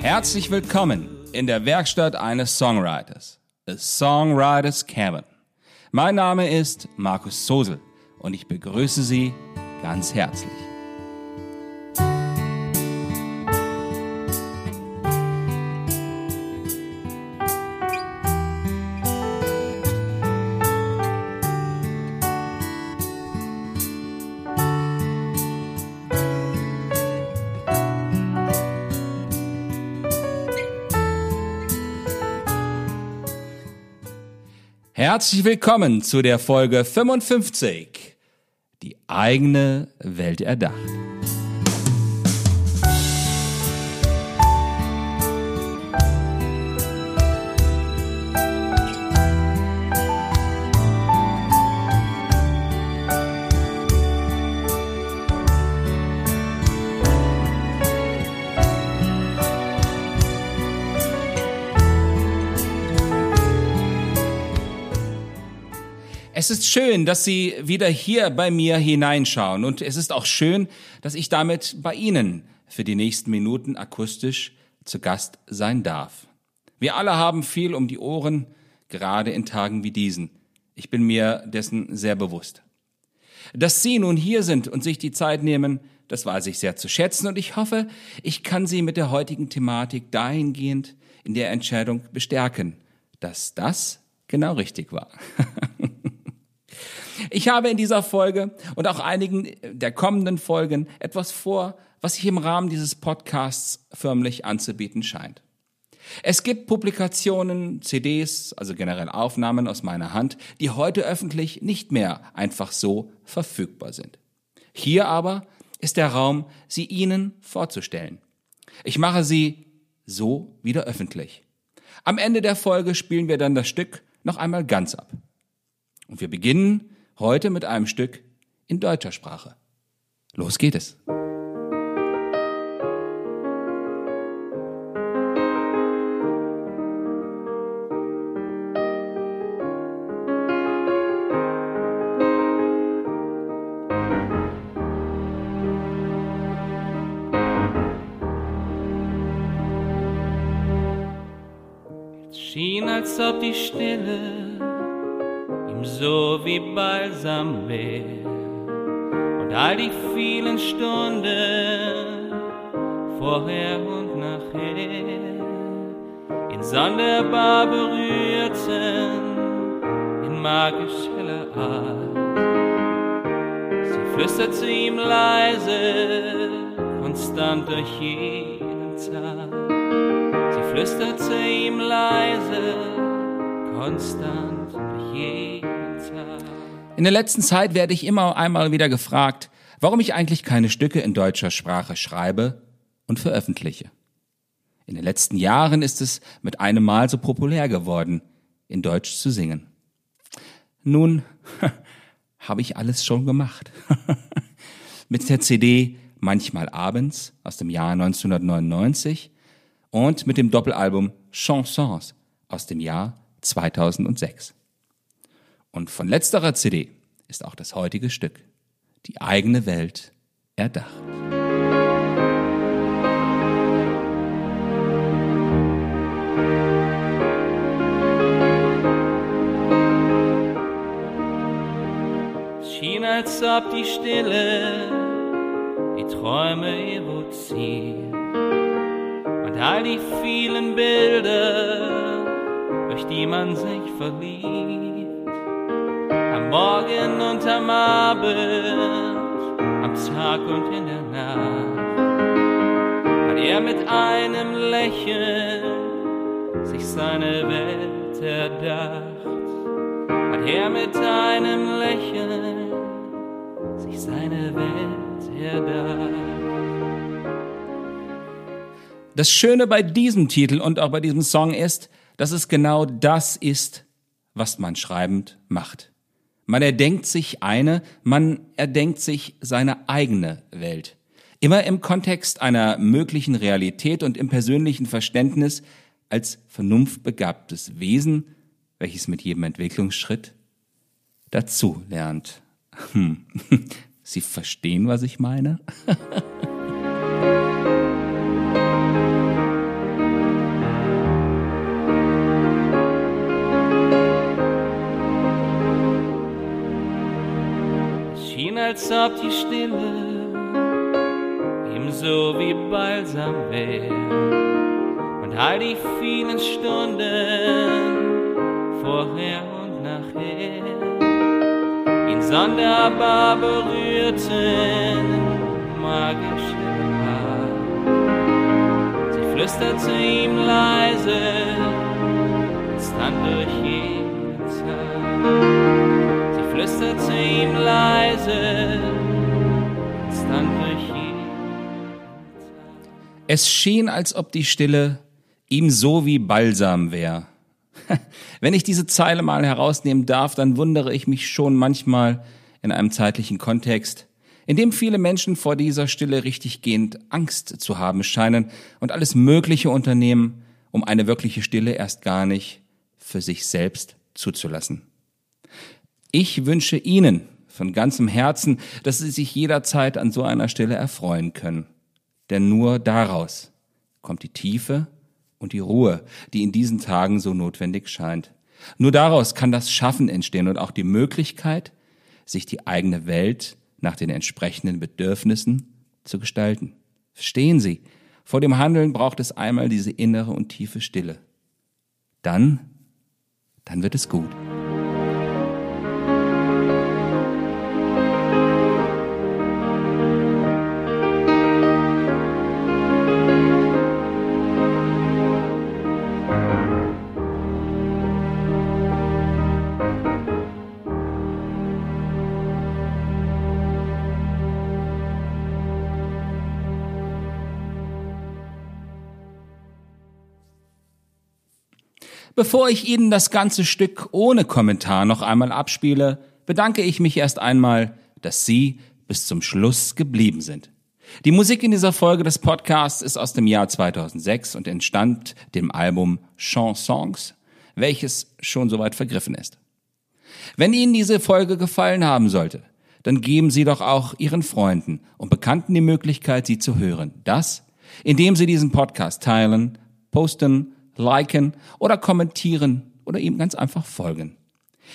Herzlich willkommen in der Werkstatt eines Songwriters, A Songwriters Cabin. Mein Name ist Markus Sosel und ich begrüße Sie ganz herzlich. Herzlich willkommen zu der Folge 55. Die eigene Welt erdacht. Es ist schön, dass Sie wieder hier bei mir hineinschauen und es ist auch schön, dass ich damit bei Ihnen für die nächsten Minuten akustisch zu Gast sein darf. Wir alle haben viel um die Ohren, gerade in Tagen wie diesen. Ich bin mir dessen sehr bewusst. Dass Sie nun hier sind und sich die Zeit nehmen, das weiß ich sehr zu schätzen und ich hoffe, ich kann Sie mit der heutigen Thematik dahingehend in der Entscheidung bestärken, dass das genau richtig war. Ich habe in dieser Folge und auch einigen der kommenden Folgen etwas vor, was sich im Rahmen dieses Podcasts förmlich anzubieten scheint. Es gibt Publikationen, CDs, also generell Aufnahmen aus meiner Hand, die heute öffentlich nicht mehr einfach so verfügbar sind. Hier aber ist der Raum, sie Ihnen vorzustellen. Ich mache sie so wieder öffentlich. Am Ende der Folge spielen wir dann das Stück noch einmal ganz ab. Und wir beginnen heute mit einem Stück in deutscher Sprache. Los geht es. Schien, als ob die Stille so wie Balsam wär. Und all die vielen Stunden vorher und nachher ihn sonderbar berührten in magisch heller Art. Sie flüsterte ihm leise, konstant durch jeden Tag. Sie flüsterte ihm leise, konstant. In der letzten Zeit werde ich immer einmal wieder gefragt, warum ich eigentlich keine Stücke in deutscher Sprache schreibe und veröffentliche. In den letzten Jahren ist es mit einem Mal so populär geworden, in Deutsch zu singen. Nun habe ich alles schon gemacht. mit der CD Manchmal abends aus dem Jahr 1999 und mit dem Doppelalbum Chansons aus dem Jahr 2006. Und von letzterer CD ist auch das heutige Stück, die eigene Welt, erdacht. Es schien, als ob die Stille die Träume evoziert und all die vielen Bilder, durch die man sich verliebt. Morgen und am Abend, am Tag und in der Nacht, hat er mit einem Lächeln sich seine Welt erdacht hat er mit einem Lächeln sich seine Welt erdacht. Das Schöne bei diesem Titel und auch bei diesem Song ist, dass es genau das ist, was man schreibend macht. Man erdenkt sich eine, man erdenkt sich seine eigene Welt. Immer im Kontext einer möglichen Realität und im persönlichen Verständnis als vernunftbegabtes Wesen, welches mit jedem Entwicklungsschritt dazu lernt. Hm. Sie verstehen, was ich meine? als ob die Stille ihm so wie Balsam wär. Und all die vielen Stunden vorher und nachher ihn sonderbar berührten, magische Art. Sie flüsterte ihm leise, stand durch jeden Tag. Es schien, als ob die Stille ihm so wie Balsam wär. Wenn ich diese Zeile mal herausnehmen darf, dann wundere ich mich schon manchmal in einem zeitlichen Kontext, in dem viele Menschen vor dieser Stille richtiggehend Angst zu haben scheinen und alles Mögliche unternehmen, um eine wirkliche Stille erst gar nicht für sich selbst zuzulassen. Ich wünsche Ihnen von ganzem Herzen, dass Sie sich jederzeit an so einer Stille erfreuen können. Denn nur daraus kommt die Tiefe und die Ruhe, die in diesen Tagen so notwendig scheint. Nur daraus kann das Schaffen entstehen und auch die Möglichkeit, sich die eigene Welt nach den entsprechenden Bedürfnissen zu gestalten. Verstehen Sie, vor dem Handeln braucht es einmal diese innere und tiefe Stille. Dann, dann wird es gut. Bevor ich Ihnen das ganze Stück ohne Kommentar noch einmal abspiele, bedanke ich mich erst einmal, dass Sie bis zum Schluss geblieben sind. Die Musik in dieser Folge des Podcasts ist aus dem Jahr 2006 und entstand dem Album Chansons, welches schon soweit vergriffen ist. Wenn Ihnen diese Folge gefallen haben sollte, dann geben Sie doch auch Ihren Freunden und Bekannten die Möglichkeit, sie zu hören. Das, indem Sie diesen Podcast teilen, posten, liken oder kommentieren oder ihm ganz einfach folgen.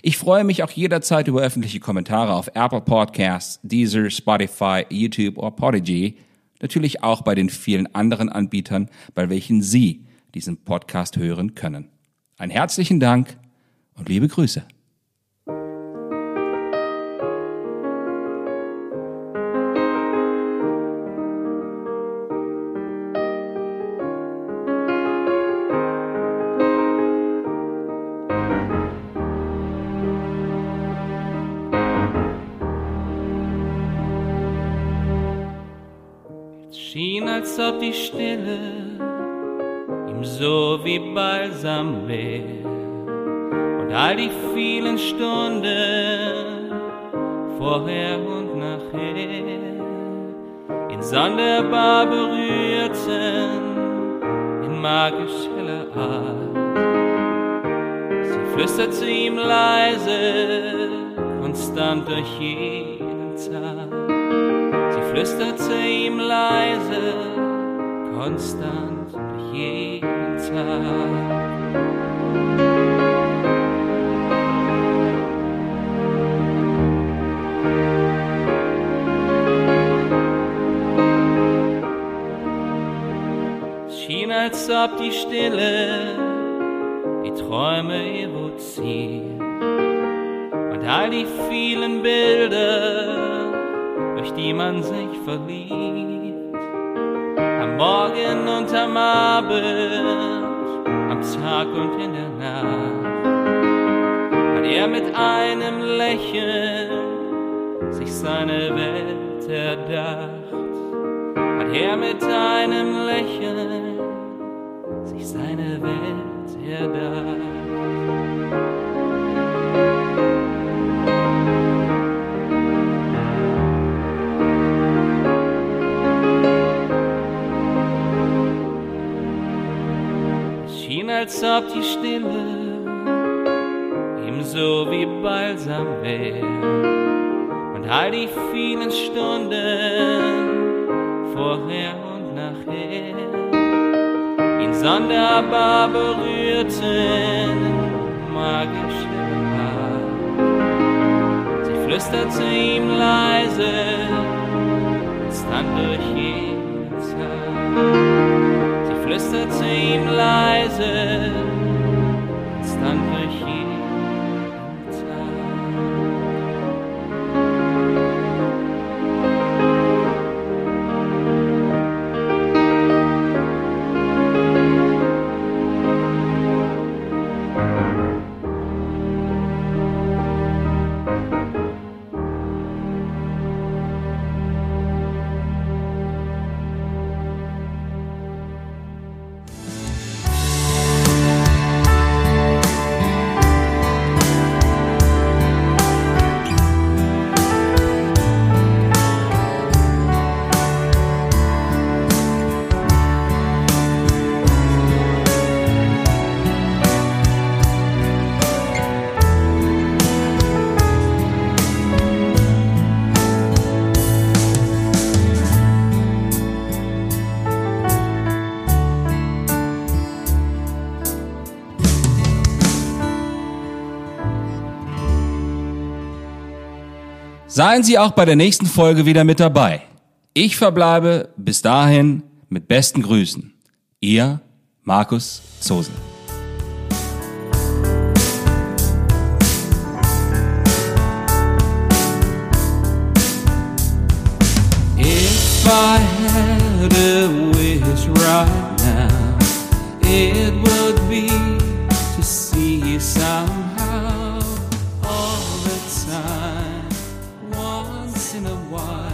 Ich freue mich auch jederzeit über öffentliche Kommentare auf Apple Podcasts, Deezer, Spotify, YouTube oder Podigy. Natürlich auch bei den vielen anderen Anbietern, bei welchen Sie diesen Podcast hören können. Einen herzlichen Dank und liebe Grüße. Schien, als ob die Stille ihm so wie Balsam wär. Und all die vielen Stunden vorher und nachher ihn sonderbar berührten in magisch heller Art. Sie flüsterte ihm leise, konstant durch jeden Tag. Flüsterte ihm leise, konstant jeden Tag. Schien, als ob die Stille die Träume evoziert und all die vielen Bilder durch die man sich verliebt. Am Morgen und am Abend, am Tag und in der Nacht, hat er mit einem Lächeln sich seine Welt erdacht. Hat er mit einem Lächeln sich seine Welt erdacht. Ob die Stille ebenso wie balsam wär und all die vielen Stunden vorher und nachher ihn sonderbar berührten magische Art. Sie flüsterte ihm leise, es dann durch jeden Tag. Sie flüsterte ihm leise, Seien Sie auch bei der nächsten Folge wieder mit dabei. Ich verbleibe bis dahin mit besten Grüßen. Ihr Markus Zosen. If I had a wish right now, it would in a while,